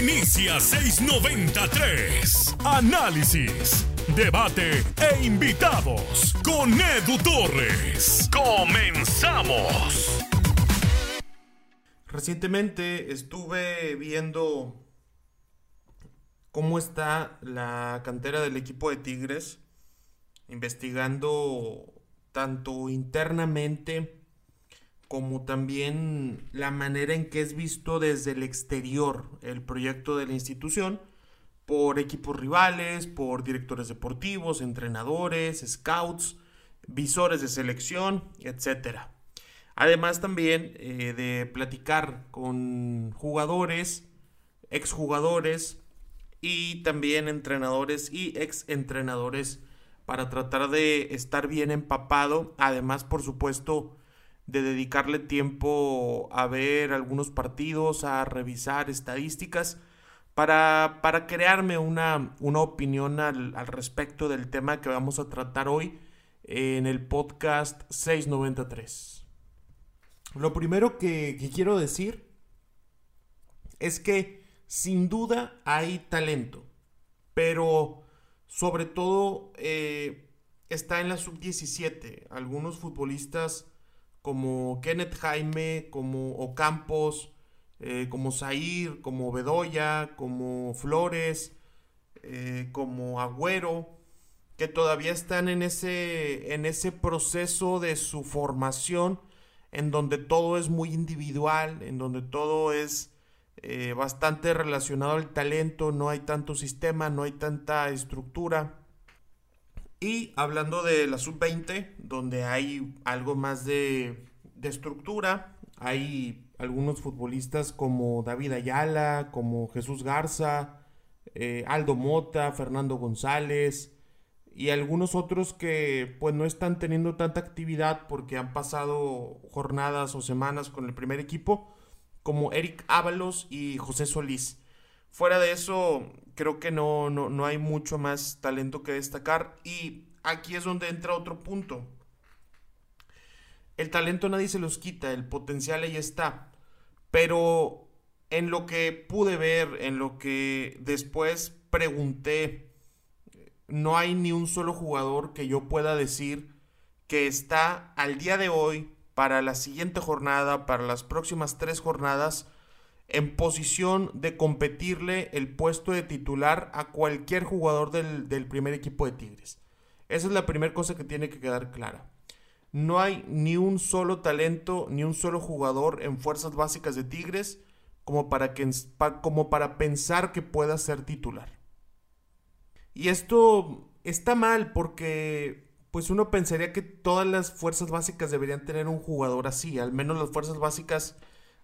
Inicia 693. Análisis, debate e invitados con Edu Torres. Comenzamos. Recientemente estuve viendo cómo está la cantera del equipo de Tigres, investigando tanto internamente como también la manera en que es visto desde el exterior el proyecto de la institución por equipos rivales, por directores deportivos, entrenadores, scouts, visores de selección, etc. Además también eh, de platicar con jugadores, exjugadores y también entrenadores y ex entrenadores para tratar de estar bien empapado. Además, por supuesto, de dedicarle tiempo a ver algunos partidos, a revisar estadísticas, para, para crearme una, una opinión al, respecto del tema que vamos a tratar hoy en el podcast 693. Lo primero que, quiero decir es que sin duda hay talento, pero sobre todo eh, está en la sub-17. Algunos futbolistas como Kenneth Jaime, como Ocampos, eh, como Zair, como Bedoya, como Flores, eh, como Agüero, que todavía están en ese, en ese proceso de su formación, en donde todo es muy individual, en donde todo es eh, bastante relacionado al talento, no hay tanto sistema, no hay tanta estructura. Y hablando de la sub-20, donde hay algo más de, estructura, hay algunos futbolistas como David Ayala, como Jesús Garza, eh, Aldo Mota, Fernando González y algunos otros que pues no están teniendo tanta actividad porque han pasado jornadas o semanas con el primer equipo, como Eric Ábalos y José Solís. Fuera de eso, creo que no, no, hay mucho más talento que destacar. Y aquí es donde entra otro punto. El talento nadie se los quita, el potencial ahí está. Pero en lo que pude ver, en lo que después pregunté, no hay ni un solo jugador que yo pueda decir que está al día de hoy, para la siguiente jornada, para las próximas tres jornadas, en posición de competirle el puesto de titular a cualquier jugador del, primer equipo de Tigres. Esa es la primera cosa que tiene que quedar clara. No hay ni un solo talento, ni un solo jugador en fuerzas básicas de Tigres como para, que, como para pensar que pueda ser titular. Y esto está mal porque pues uno pensaría que todas las fuerzas básicas deberían tener un jugador así, al menos las fuerzas básicas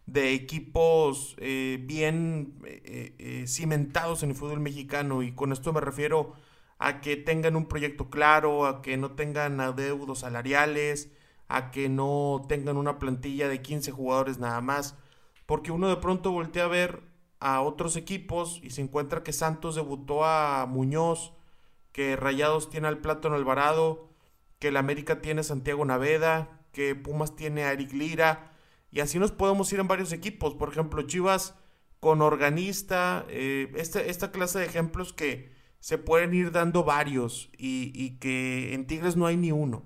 de equipos eh, bien eh, eh, cimentados en el fútbol mexicano. Y con esto me refiero a que tengan un proyecto claro, a que no tengan adeudos salariales, a que no tengan una plantilla de 15 jugadores nada más, porque uno de pronto voltea a ver a otros equipos y se encuentra que Santos debutó a Muñoz, que Rayados tiene al Plátano Alvarado, que el América tiene a Santiago Naveda, que Pumas tiene a Eric Lira, y así nos podemos ir en varios equipos. Por ejemplo, Chivas con organista. Eh, esta, clase de ejemplos que se pueden ir dando varios y, que en Tigres no hay ni uno.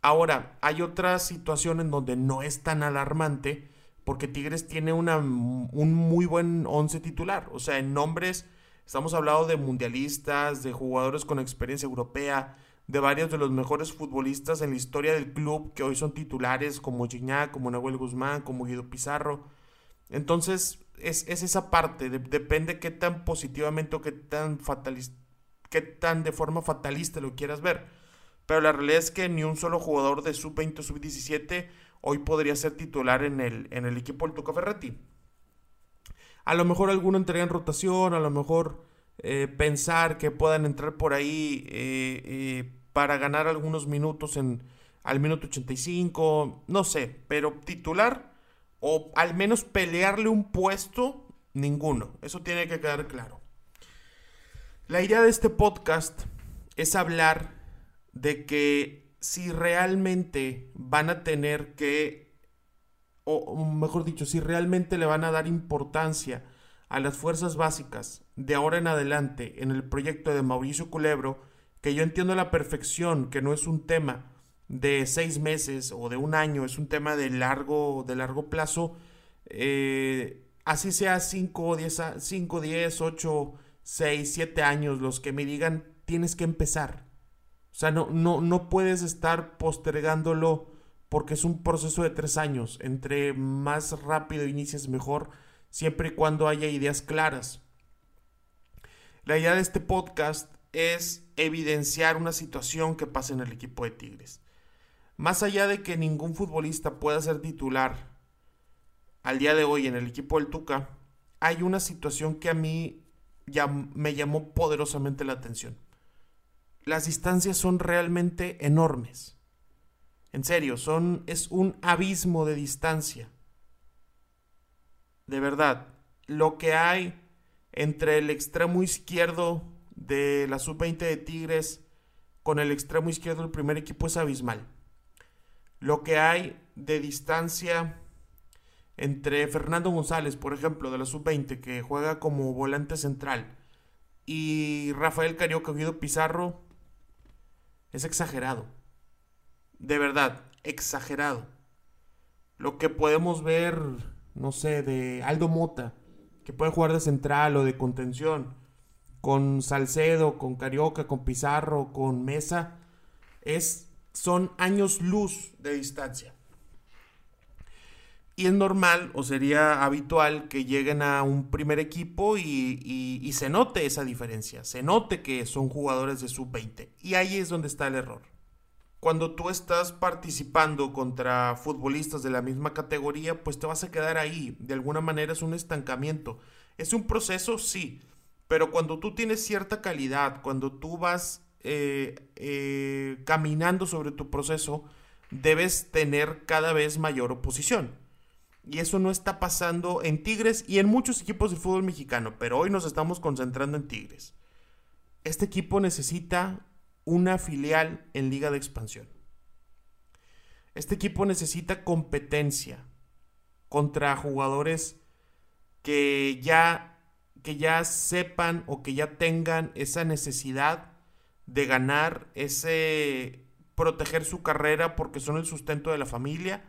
Ahora, hay otra situación en donde no es tan alarmante porque Tigres tiene una, un muy buen once titular. O sea, en nombres estamos hablando de mundialistas, de jugadores con experiencia europea, de varios de los mejores futbolistas en la historia del club que hoy son titulares como Gignac, como Nahuel Guzmán, como Guido Pizarro. Entonces es, esa parte, depende qué tan positivamente o qué tan fatalista, qué tan de forma fatalista lo quieras ver. Pero la realidad es que ni un solo jugador de sub-20 o sub-17 hoy podría ser titular en el, en el equipo del Tuca Ferretti. A lo mejor alguno entraría en rotación, a lo mejor eh, pensar que puedan entrar por ahí eh, eh, para ganar algunos minutos en al minuto 85, no sé, pero titular o al menos pelearle un puesto, ninguno. Eso tiene que quedar claro. La idea de este podcast es hablar de que si realmente van a tener que, o mejor dicho, si realmente le van a dar importancia a las fuerzas básicas de ahora en adelante en el proyecto de Mauricio Culebro, que yo entiendo a la perfección que no es un tema de seis meses o de un año, es un tema de largo, de largo plazo, eh, así sea 5, 10, 5, 10, 8, 6, 7 años los que me digan tienes que empezar. O sea, no, no, no puedes estar postergándolo porque es un proceso de tres años. Entre más rápido inicies mejor, siempre y cuando haya ideas claras. La idea de este podcast es evidenciar una situación que pasa en el equipo de Tigres. Más allá de que ningún futbolista pueda ser titular al día de hoy en el equipo del Tuca, hay una situación que a mí ya me llamó poderosamente la atención. Las distancias son realmente enormes. En serio, son es un abismo de distancia. De verdad, lo que hay entre el extremo izquierdo de la sub-20 de Tigres con el extremo izquierdo del primer equipo es abismal. Lo que hay de distancia entre Fernando González, por ejemplo, de la sub-20, que juega como volante central, y Rafael Carioca Guido Pizarro, es exagerado. De verdad, exagerado. Lo que podemos ver, no sé, de Aldo Mota, que puede jugar de central o de contención, con Salcedo, con Carioca, con Pizarro, con Mesa, es, son años luz de distancia. Y es normal o sería habitual que lleguen a un primer equipo y, se note esa diferencia, se note que son jugadores de sub-20. Y ahí es donde está el error. Cuando tú estás participando contra futbolistas de la misma categoría, pues te vas a quedar ahí. De alguna manera es un estancamiento. Es un proceso, sí. Pero cuando tú tienes cierta calidad, cuando tú vas eh, eh, caminando sobre tu proceso, debes tener cada vez mayor oposición. Y eso no está pasando en Tigres y en muchos equipos de fútbol mexicano, pero hoy nos estamos concentrando en Tigres. Este equipo necesita una filial en Liga de Expansión. Este equipo necesita competencia contra jugadores que ya, que ya sepan o que ya tengan esa necesidad de ganar, ese proteger su carrera porque son el sustento de la familia,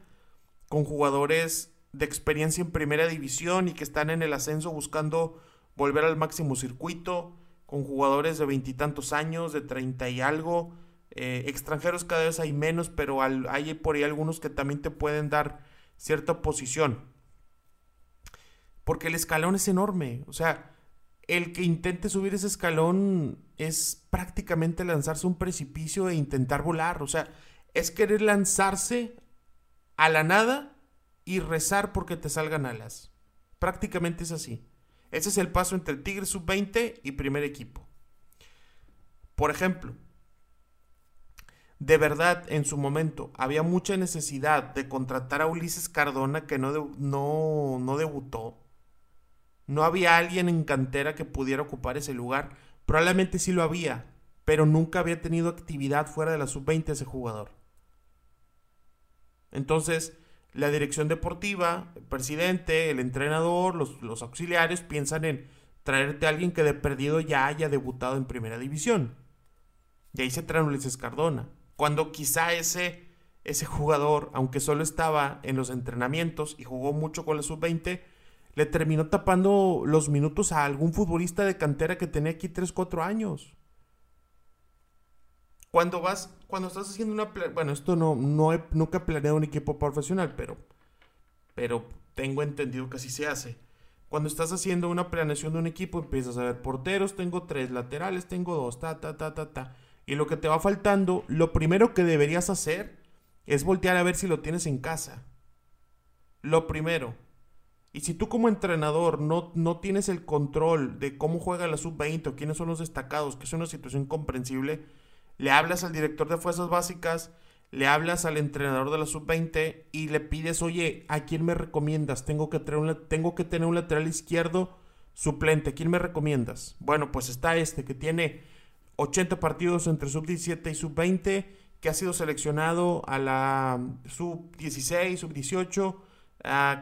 con jugadores de experiencia en primera división y que están en el ascenso buscando volver al máximo circuito, con jugadores de veintitantos años, de treinta y algo. Eh, extranjeros cada vez hay menos, pero hay por ahí algunos que también te pueden dar cierta posición. Porque el escalón es enorme. O sea, el que intente subir ese escalón es prácticamente lanzarse un precipicio e intentar volar. O sea, es querer lanzarse a la nada y rezar porque te salgan alas. Prácticamente es así. Ese es el paso entre el Tigre sub-20 y primer equipo. Por ejemplo, de verdad en su momento había mucha necesidad de contratar a Ulises Cardona que no, no, no debutó. No había alguien en cantera que pudiera ocupar ese lugar. Probablemente sí lo había, pero nunca había tenido actividad fuera de la sub-20 ese jugador. Entonces, la dirección deportiva, el presidente, el entrenador, los, auxiliares piensan en traerte a alguien que de perdido ya haya debutado en primera división. Y ahí se traen Ulises Cardona. Cuando quizá ese, ese jugador, aunque solo estaba en los entrenamientos y jugó mucho con la sub-20, le terminó tapando los minutos a algún futbolista de cantera que tenía aquí 3, 4 años. Cuando vas, cuando estás haciendo una, bueno, esto no, no he, nunca planeado un equipo profesional, pero, pero tengo entendido que así se hace. Cuando estás haciendo una planeación de un equipo, empiezas a ver porteros, tengo tres, laterales, tengo dos, ta, ta, ta, ta, ta. Y lo que te va faltando, lo primero que deberías hacer es voltear a ver si lo tienes en casa. Lo primero. Y si tú como entrenador no, no tienes el control de cómo juega la sub-20 o quiénes son los destacados, que es una situación comprensible, le hablas al director de fuerzas básicas, le hablas al entrenador de la sub-20 y le pides, oye, ¿a quién me recomiendas? Tengo que, tener un, tengo que tener un lateral izquierdo suplente, ¿quién me recomiendas? Bueno, pues está este que tiene 80 partidos entre sub-17 y sub-20, que ha sido seleccionado a la sub-16, sub-18,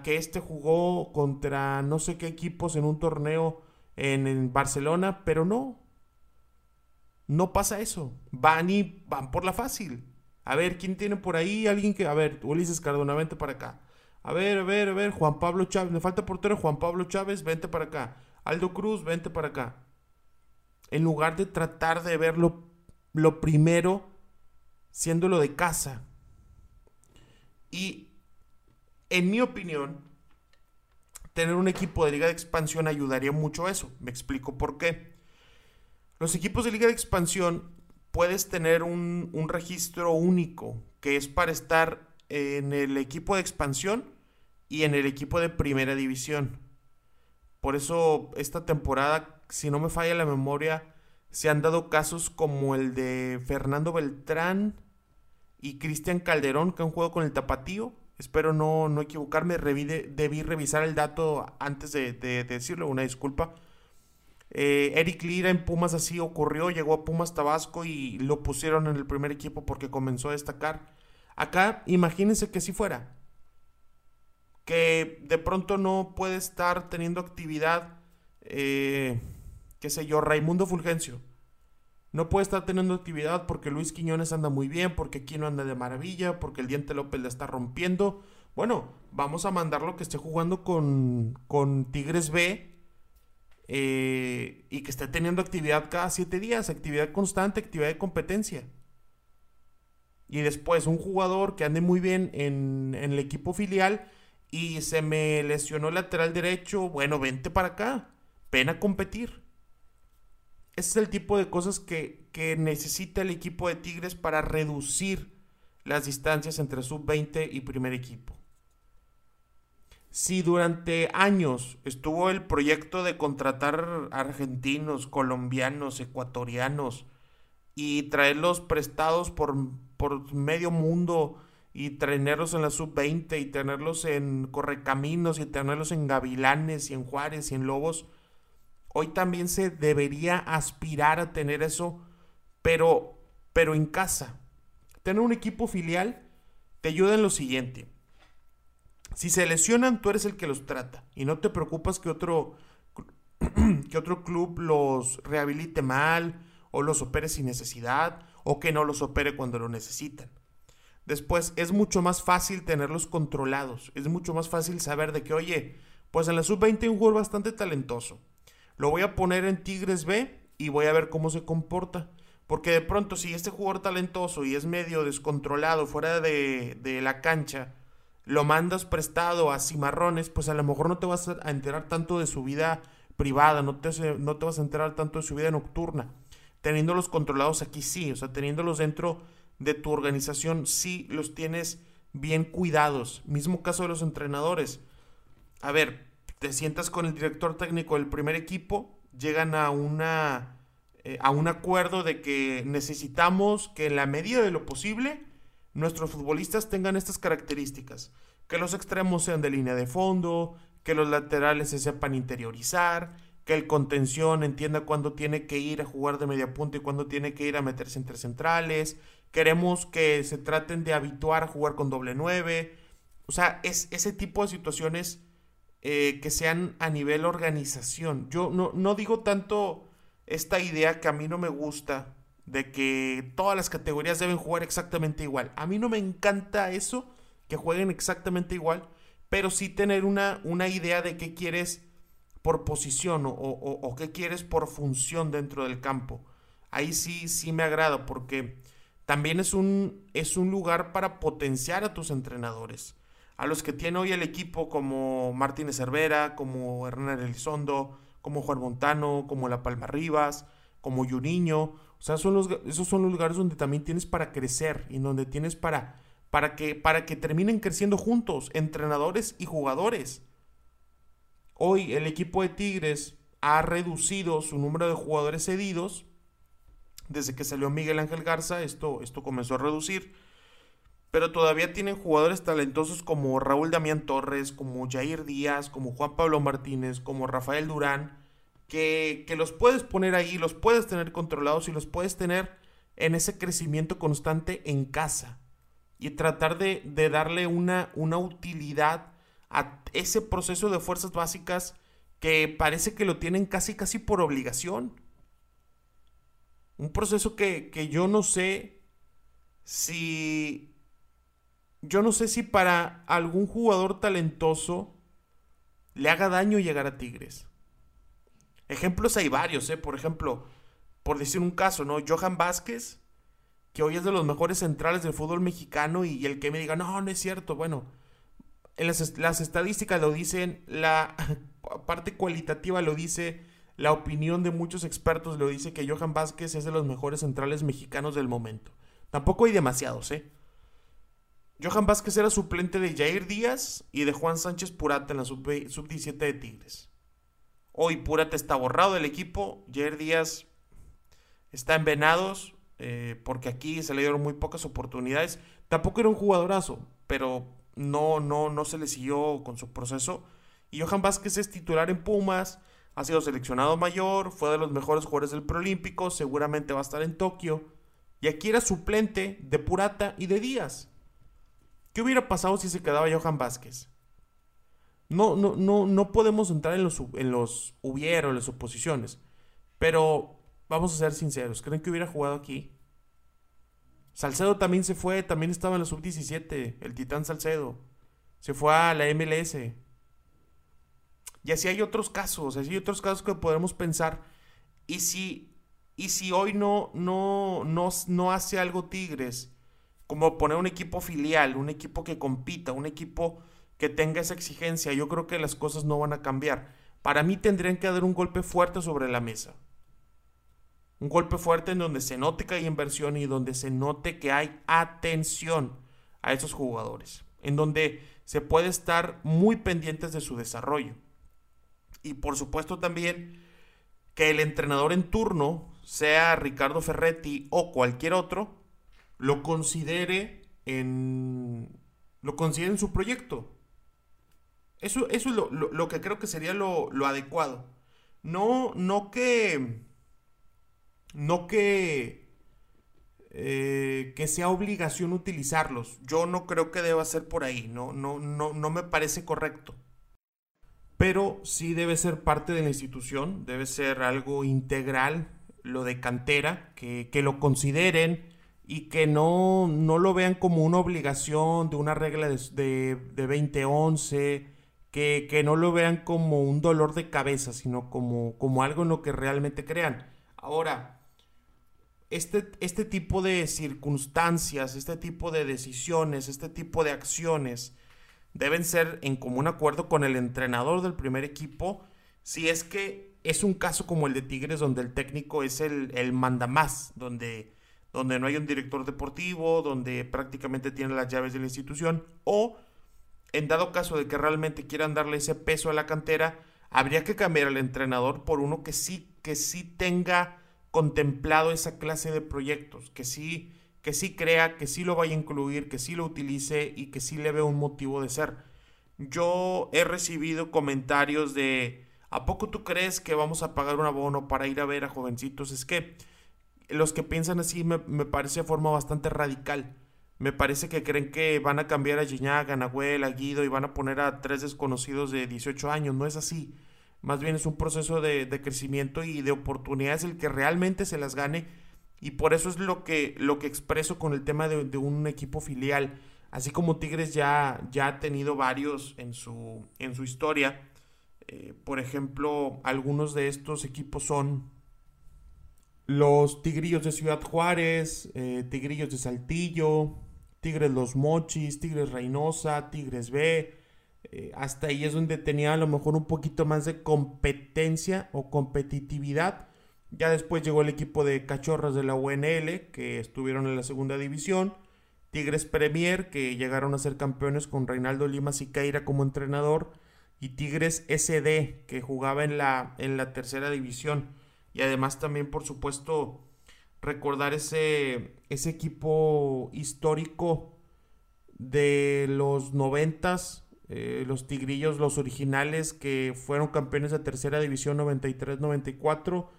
que este jugó contra no sé qué equipos en un torneo en, Barcelona, pero no. No pasa eso. Van y van por la fácil. A ver, ¿quién tiene por ahí? Alguien que. A ver, Ulises Cardona, vente para acá. A ver, a ver, a ver, Juan Pablo Chávez. Me falta portero Juan Pablo Chávez, vente para acá. Aldo Cruz, vente para acá. En lugar de tratar de verlo lo primero siendo lo de casa. Y en mi opinión, tener un equipo de liga de expansión ayudaría mucho a eso. Me explico por qué. Los equipos de liga de expansión puedes tener un, un registro único que es para estar en el equipo de expansión y en el equipo de primera división. Por eso esta temporada, si no me falla la memoria, se han dado casos como el de Fernando Beltrán y Cristian Calderón que han jugado con el Tapatío. Espero no, no equivocarme, debí revisar el dato antes de, decirlo, una disculpa. Eh, Eric Lira en Pumas así ocurrió, llegó a Pumas Tabasco y lo pusieron en el primer equipo porque comenzó a destacar. Acá, imagínense que si fuera. Que de pronto no puede estar teniendo actividad eh, qué sé yo, Raimundo Fulgencio. No puede estar teniendo actividad porque Luis Quiñones anda muy bien, porque aquí no anda de maravilla, porque el Diente López le está rompiendo. Bueno, vamos a mandarlo que esté jugando con, con Tigres B eh, y que esté teniendo actividad cada siete días, actividad constante, actividad de competencia. Y después un jugador que ande muy bien en, en el equipo filial y se me lesionó el lateral derecho, bueno, vente para acá, ven a competir. Es el tipo de cosas que, necesita el equipo de Tigres para reducir las distancias entre sub-20 y primer equipo. Si durante años estuvo el proyecto de contratar argentinos, colombianos, ecuatorianos y traerlos prestados por, por medio mundo y tenerlos en la sub-20 y tenerlos en Correcaminos y tenerlos en Gavilanes y en Juárez y en Lobos, Hoy también se debería aspirar a tener eso, pero, pero en casa. Tener un equipo filial te ayuda en lo siguiente. Si se lesionan, tú eres el que los trata y no te preocupas que otro, que otro club los rehabilite mal o los opere sin necesidad o que no los opere cuando lo necesitan. Después es mucho más fácil tenerlos controlados, es mucho más fácil saber de que, oye, pues en la sub-20 un jugador bastante talentoso, lo voy a poner en Tigres B y voy a ver cómo se comporta. Porque de pronto, si este jugador talentoso y es medio descontrolado fuera de, la cancha, lo mandas prestado a cimarrones, pues a lo mejor no te vas a enterar tanto de su vida privada, no te, no te vas a enterar tanto de su vida nocturna. Teniéndolos controlados aquí sí, o sea, teniéndolos dentro de tu organización, sí los tienes bien cuidados. Mismo caso de los entrenadores. A ver, te sientas con el director técnico del primer equipo, llegan a una eh, a un acuerdo de que necesitamos que en la medida de lo posible nuestros futbolistas tengan estas características, que los extremos sean de línea de fondo, que los laterales se sepan interiorizar, que el contención entienda cuándo tiene que ir a jugar de media punta y cuándo tiene que ir a meterse entre centrales. Queremos que se traten de habituar a jugar con doble nueve. O sea, es ese tipo de situaciones eh, que sean a nivel organización. Yo no, digo tanto esta idea que a mí no me gusta de que todas las categorías deben jugar exactamente igual. A mí no me encanta eso, que jueguen exactamente igual, pero sí tener una, una idea de qué quieres por posición o, o, qué quieres por función dentro del campo. Ahí sí, sí me agrada porque también es un, es un lugar para potenciar a tus entrenadores a los que tiene hoy el equipo como Martínez Cervera, como Hernán Elizondo, como Juan Montano, como La Palma Rivas, como Yuriño. O sea, esos son los lugares donde también tienes para crecer y donde tienes para, para, que, para que terminen creciendo juntos, entrenadores y jugadores. Hoy el equipo de Tigres ha reducido su número de jugadores cedidos. Desde que salió Miguel Ángel Garza, esto, esto comenzó a reducir pero todavía tienen jugadores talentosos como Raúl Damián Torres, como Jair Díaz, como Juan Pablo Martínez, como Rafael Durán, que, los puedes poner ahí, los puedes tener controlados y los puedes tener en ese crecimiento constante en casa y tratar de, darle una, una utilidad a ese proceso de fuerzas básicas que parece que lo tienen casi casi por obligación. Un proceso que, que yo no sé si... Yo no sé si para algún jugador talentoso le haga daño llegar a Tigres. Ejemplos hay varios, ¿eh? Por ejemplo, por decir un caso, ¿no? Johan Vázquez, que hoy es de los mejores centrales del fútbol mexicano y, el que me diga, no, no es cierto, bueno, en las, las estadísticas lo dicen, la parte cualitativa lo dice, la opinión de muchos expertos lo dice que Johan Vázquez es de los mejores centrales mexicanos del momento. Tampoco hay demasiados, ¿eh? Johan Vázquez era suplente de Jair Díaz y de Juan Sánchez Purata en la sub-17 de Tigres. Hoy Purata está borrado del equipo, Jair Díaz está en Venados, eh, porque aquí se le dieron muy pocas oportunidades. Tampoco era un jugadorazo, pero no, no, no se le siguió con su proceso. Y Johan Vázquez es titular en Pumas, ha sido seleccionado mayor, fue de los mejores jugadores del Preolímpico, seguramente va a estar en Tokio. Y aquí era suplente de Purata y de Díaz. ¿Qué hubiera pasado si se quedaba Johan Vázquez? No, no, no, no podemos entrar en los, en los hubiera en las oposiciones. Pero vamos a ser sinceros. ¿Creen que hubiera jugado aquí? Salcedo también se fue, también estaba en la sub-17, el Titán Salcedo. Se fue a la MLS. Y así hay otros casos, así hay otros casos que podemos pensar. Y si, y si hoy no, no, no, no hace algo Tigres, como poner un equipo filial, un equipo que compita, un equipo que tenga esa exigencia, yo creo que las cosas no van a cambiar. Para mí tendrían que dar un golpe fuerte sobre la mesa. Un golpe fuerte en donde se note que hay inversión y donde se note que hay atención a esos jugadores. En donde se puede estar muy pendientes de su desarrollo. Y por supuesto también que el entrenador en turno, sea Ricardo Ferretti o cualquier otro, lo considere en, lo considere en su proyecto. Eso, eso es lo, que creo que sería lo, adecuado. No, no que, no que, eh, que sea obligación utilizarlos. Yo no creo que deba ser por ahí. No, no, no, no me parece correcto. Pero sí debe ser parte de la institución, debe ser algo integral, lo de cantera, que, que lo consideren, y que no, no lo vean como una obligación de una regla de, de, de 2011, que, que, no lo vean como un dolor de cabeza, sino como, como algo en lo que realmente crean. Ahora, este, este tipo de circunstancias, este tipo de decisiones, este tipo de acciones deben ser en común acuerdo con el entrenador del primer equipo, si es que es un caso como el de Tigres, donde el técnico es el, el mandamás, donde donde no hay un director deportivo, donde prácticamente tiene las llaves de la institución, o en dado caso de que realmente quieran darle ese peso a la cantera, habría que cambiar al entrenador por uno que sí, que sí tenga contemplado esa clase de proyectos, que sí, que sí crea, que sí lo vaya a incluir, que sí lo utilice y que sí le vea un motivo de ser. Yo he recibido comentarios de ¿a poco tú crees que vamos a pagar un abono para ir a ver a jovencitos? Es que los que piensan así me, parece de forma bastante radical. Me parece que creen que van a cambiar a Gignac, a Nahuel, a Guido y van a poner a tres desconocidos de 18 años. No es así. Más bien es un proceso de, crecimiento y de oportunidades el que realmente se las gane. Y por eso es lo que, lo que expreso con el tema de, un equipo filial. Así como Tigres ya, ya ha tenido varios en su, en su historia. Eh, por ejemplo, algunos de estos equipos son los Tigrillos de Ciudad Juárez, eh, Tigrillos de Saltillo, Tigres Los Mochis, Tigres Reynosa, Tigres B. Eh, hasta ahí es donde tenía a lo mejor un poquito más de competencia o competitividad. Ya después llegó el equipo de Cachorros de la UNL, que estuvieron en la segunda división. Tigres Premier, que llegaron a ser campeones con Reinaldo Lima Siqueira como entrenador. Y Tigres SD, que jugaba en la, en la tercera división. Y además también, por supuesto, recordar ese, ese equipo histórico de los noventas, eh, los Tigrillos, los originales que fueron campeones de tercera división 93-94,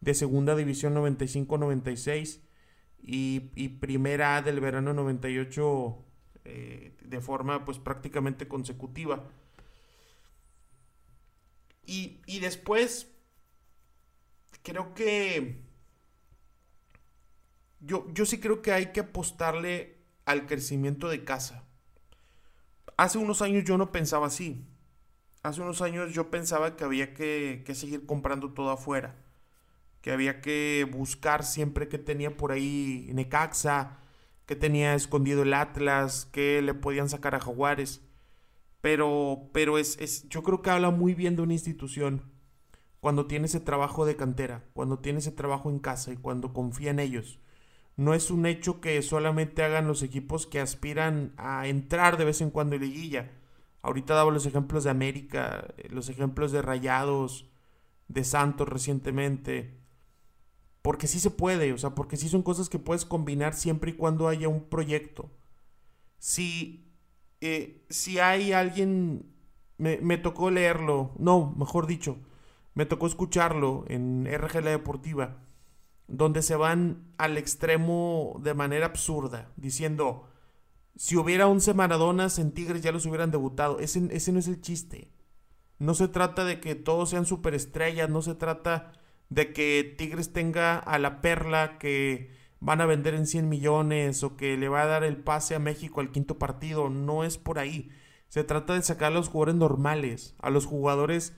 de segunda división 95-96 y, y, primera del verano 98 eh, de forma pues prácticamente consecutiva. Y, y después, creo que... Yo, yo sí creo que hay que apostarle al crecimiento de casa. Hace unos años yo no pensaba así. Hace unos años yo pensaba que había que, que seguir comprando todo afuera. Que había que buscar siempre que tenía por ahí Necaxa, que tenía escondido el Atlas, que le podían sacar a Jaguares. Pero, pero es, es, yo creo que habla muy bien de una institución cuando tiene ese trabajo de cantera, cuando tiene ese trabajo en casa y cuando confía en ellos. No es un hecho que solamente hagan los equipos que aspiran a entrar de vez en cuando en liguilla. Ahorita daba los ejemplos de América, los ejemplos de Rayados, de Santos recientemente. Porque sí se puede, o sea, porque sí son cosas que puedes combinar siempre y cuando haya un proyecto. Si, eh, si hay alguien, me, tocó leerlo, no, mejor dicho, me tocó escucharlo en RG La Deportiva, donde se van al extremo de manera absurda, diciendo, si hubiera 11 Maradonas en Tigres ya los hubieran debutado. Ese, ese no es el chiste. No se trata de que todos sean superestrellas, no se trata de que Tigres tenga a la perla que van a vender en 100 millones o que le va a dar el pase a México al quinto partido. No es por ahí. Se trata de sacar a los jugadores normales, a los jugadores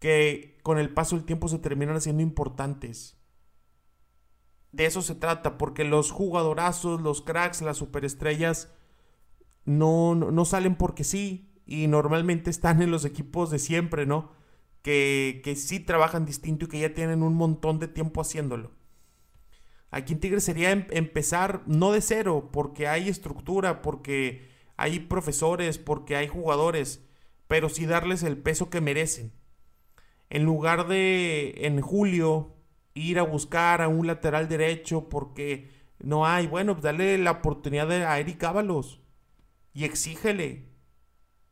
que con el paso del tiempo se terminan haciendo importantes. De eso se trata, porque los jugadorazos, los cracks, las superestrellas no, no, salen porque sí y normalmente están en los equipos de siempre, ¿no? que, que sí trabajan distinto y que ya tienen un montón de tiempo haciéndolo. Aquí en Tigres sería em empezar no de cero, porque hay estructura, porque hay profesores, porque hay jugadores, pero sí darles el peso que merecen. En lugar de en julio ir a buscar a un lateral derecho porque no hay, bueno, pues dale la oportunidad a Eric Ábalos y exígele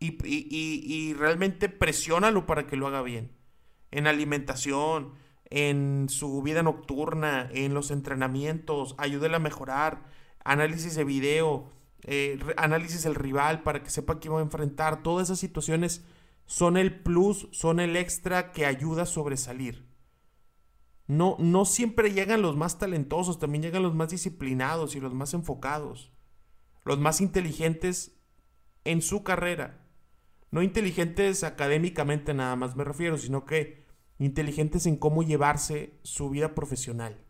y, y, realmente presiónalo para que lo haga bien. En alimentación, en su vida nocturna, en los entrenamientos, ayúdele a mejorar, análisis de video, eh, análisis del rival para que sepa que va a enfrentar. Todas esas situaciones son el plus, son el extra que ayuda a sobresalir. No, no siempre llegan los más talentosos, también llegan los más disciplinados y los más enfocados, los más inteligentes en su carrera. No inteligentes académicamente nada más me refiero, sino que inteligentes en cómo llevarse su vida profesional.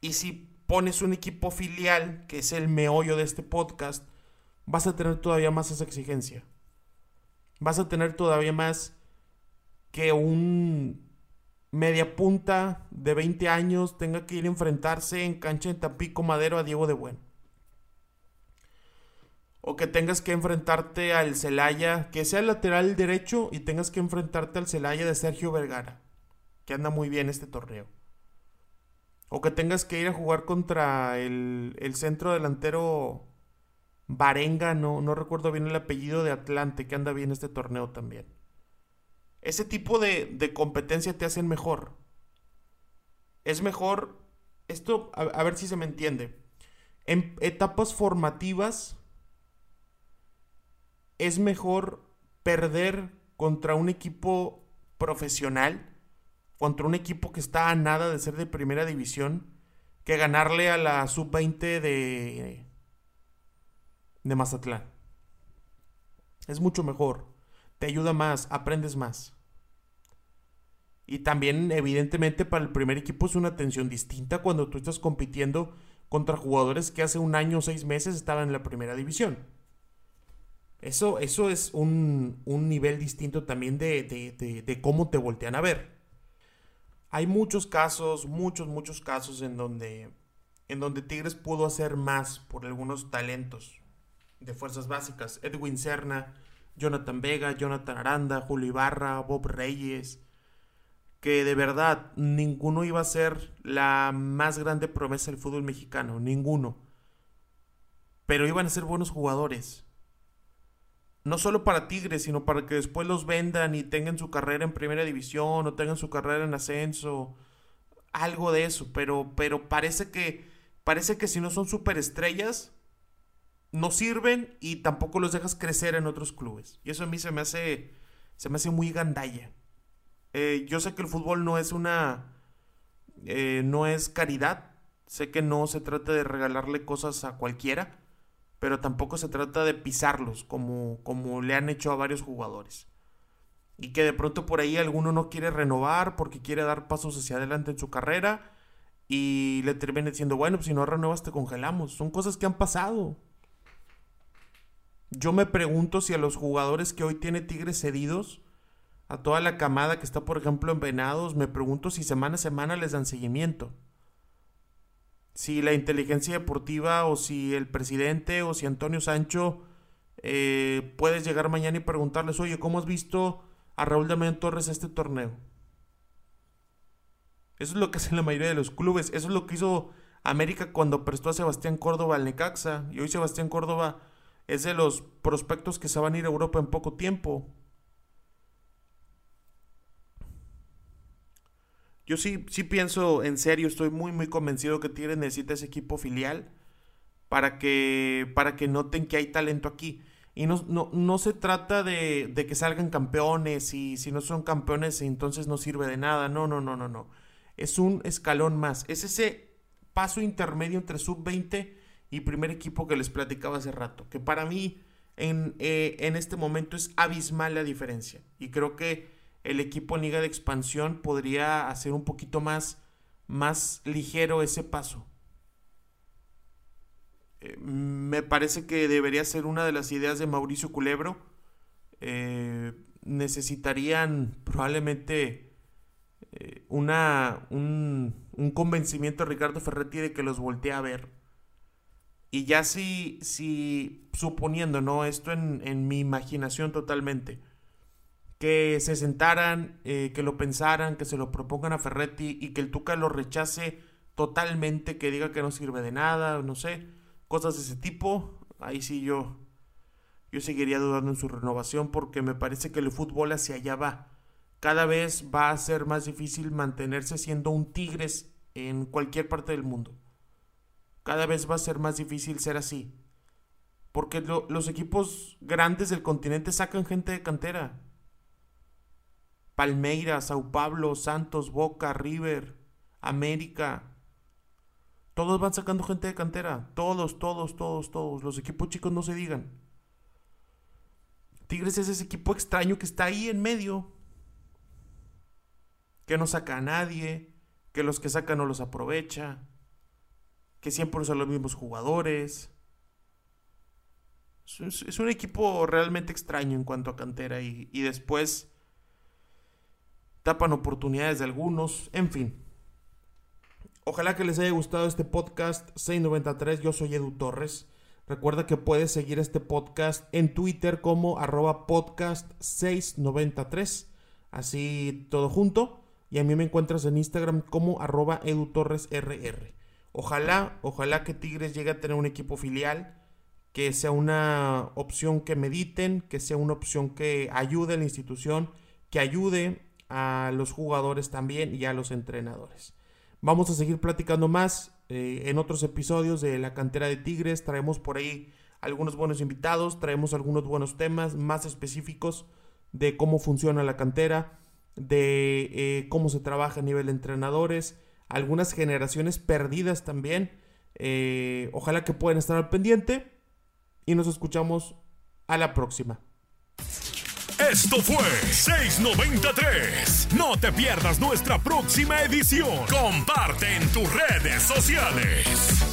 Y si pones un equipo filial, que es el meollo de este podcast, vas a tener todavía más esa exigencia. Vas a tener todavía más que un media punta de 20 años tenga que ir a enfrentarse en cancha en Tapico Madero a Diego de Buen o que tengas que enfrentarte al Celaya, que sea el lateral derecho y tengas que enfrentarte al Celaya de Sergio Vergara, que anda muy bien este torneo. O que tengas que ir a jugar contra el, centro delantero Barenga, no, no recuerdo bien el apellido de Atlante, que anda bien este torneo también. Ese tipo de, de competencia te hacen mejor. Es mejor, esto, a ver si se me entiende. En etapas formativas es mejor perder contra un equipo profesional, contra un equipo que está a nada de ser de primera división, que ganarle a la sub-20 de, de Mazatlán. Es mucho mejor, te ayuda más, aprendes más. Y también, evidentemente, para el primer equipo es una tensión distinta cuando tú estás compitiendo contra jugadores que hace un año o seis meses estaban en la primera división. Eso, eso es un, nivel distinto también de, de, cómo te voltean a ver. Hay muchos casos, muchos, muchos casos en donde, en donde Tigres pudo hacer más por algunos talentos de fuerzas básicas. Edwin Serna, Jonathan Vega, Jonathan Aranda, Julio Ibarra, Bob Reyes, que de verdad ninguno iba a ser la más grande promesa del fútbol mexicano, ninguno. Pero iban a ser buenos jugadores no solo para Tigres, sino para que después los vendan y tengan su carrera en primera división o tengan su carrera en ascenso, algo de eso, pero, pero parece que parece que si no son superestrellas no sirven y tampoco los dejas crecer en otros clubes. Y eso a mí se me hace se me hace muy gandalla. Eh, yo sé que el fútbol no es una... Eh, no es caridad. Sé que no se trata de regalarle cosas a cualquiera, pero tampoco se trata de pisarlos como, como le han hecho a varios jugadores. Y que de pronto por ahí alguno no quiere renovar porque quiere dar pasos hacia adelante en su carrera y le termina diciendo, bueno, pues si no renuevas te congelamos. Son cosas que han pasado. Yo me pregunto si a los jugadores que hoy tiene Tigres cedidos, a toda la camada que está, por ejemplo, en Venados, me pregunto si semana a semana les dan seguimiento. Si la inteligencia deportiva o si el presidente o si Antonio Sancho eh, puedes llegar mañana y preguntarles, oye, ¿cómo has visto a Raúl Damián Torres este torneo? Eso es lo que hacen la mayoría de los clubes. Eso es lo que hizo América cuando prestó a Sebastián Córdoba al Necaxa. Y hoy Sebastián Córdoba es de los prospectos que se van a ir a Europa en poco tiempo. Yo sí, sí pienso en serio, estoy muy, muy convencido que Tigres necesita ese equipo filial para que, para que noten que hay talento aquí. Y no, no, no se trata de, de, que salgan campeones y si no son campeones entonces no sirve de nada. No, no, no, no, no. Es un escalón más. Es ese paso intermedio entre sub-20 y primer equipo que les platicaba hace rato. Que para mí en, eh, en este momento es abismal la diferencia. Y creo que el equipo en Liga de Expansión podría hacer un poquito más, más ligero ese paso. Eh, me parece que debería ser una de las ideas de Mauricio Culebro. Eh, necesitarían probablemente una, un, un, convencimiento de Ricardo Ferretti de que los voltee a ver y ya si, si suponiendo, ¿no? Esto en, mi imaginación totalmente, que se sentaran, eh, que lo pensaran, que se lo propongan a Ferretti y que el Tuca lo rechace totalmente, que diga que no sirve de nada, no sé, cosas de ese tipo, ahí sí yo, yo seguiría dudando en su renovación porque me parece que el fútbol hacia allá va. Cada vez va a ser más difícil mantenerse siendo un Tigres en cualquier parte del mundo cada vez va a ser más difícil ser así. Porque los equipos grandes del continente sacan gente de cantera. Palmeiras, Sao Paulo, Santos, Boca, River, América. Todos van sacando gente de cantera. Todos, todos, todos, todos. Los equipos chicos no se digan. Tigres es ese equipo extraño que está ahí en medio. Que no saca a nadie. Que los que sacan no los aprovecha que siempre son los mismos jugadores. Es, un equipo realmente extraño en cuanto a cantera y, y después tapan oportunidades de algunos, en fin. Ojalá que les haya gustado este podcast 693, yo soy Edu Torres. Recuerda que puedes seguir este podcast en Twitter como arroba podcast 693, así todo junto. Y a mí me encuentras en Instagram como arroba edutorresrr. Ojalá, ojalá que Tigres llegue a tener un equipo filial, que sea una opción que mediten, que sea una opción que ayude a la institución, que ayude a los jugadores también y a los entrenadores. Vamos a seguir platicando más eh, en otros episodios de la cantera de Tigres. Traemos por ahí algunos buenos invitados, traemos algunos buenos temas más específicos de cómo funciona la cantera, de eh, cómo se trabaja a nivel de entrenadores algunas generaciones perdidas también. Eh, ojalá que puedan estar al pendiente y nos escuchamos a la próxima. Esto fue 693. No te pierdas nuestra próxima edición. Comparte en tus redes sociales.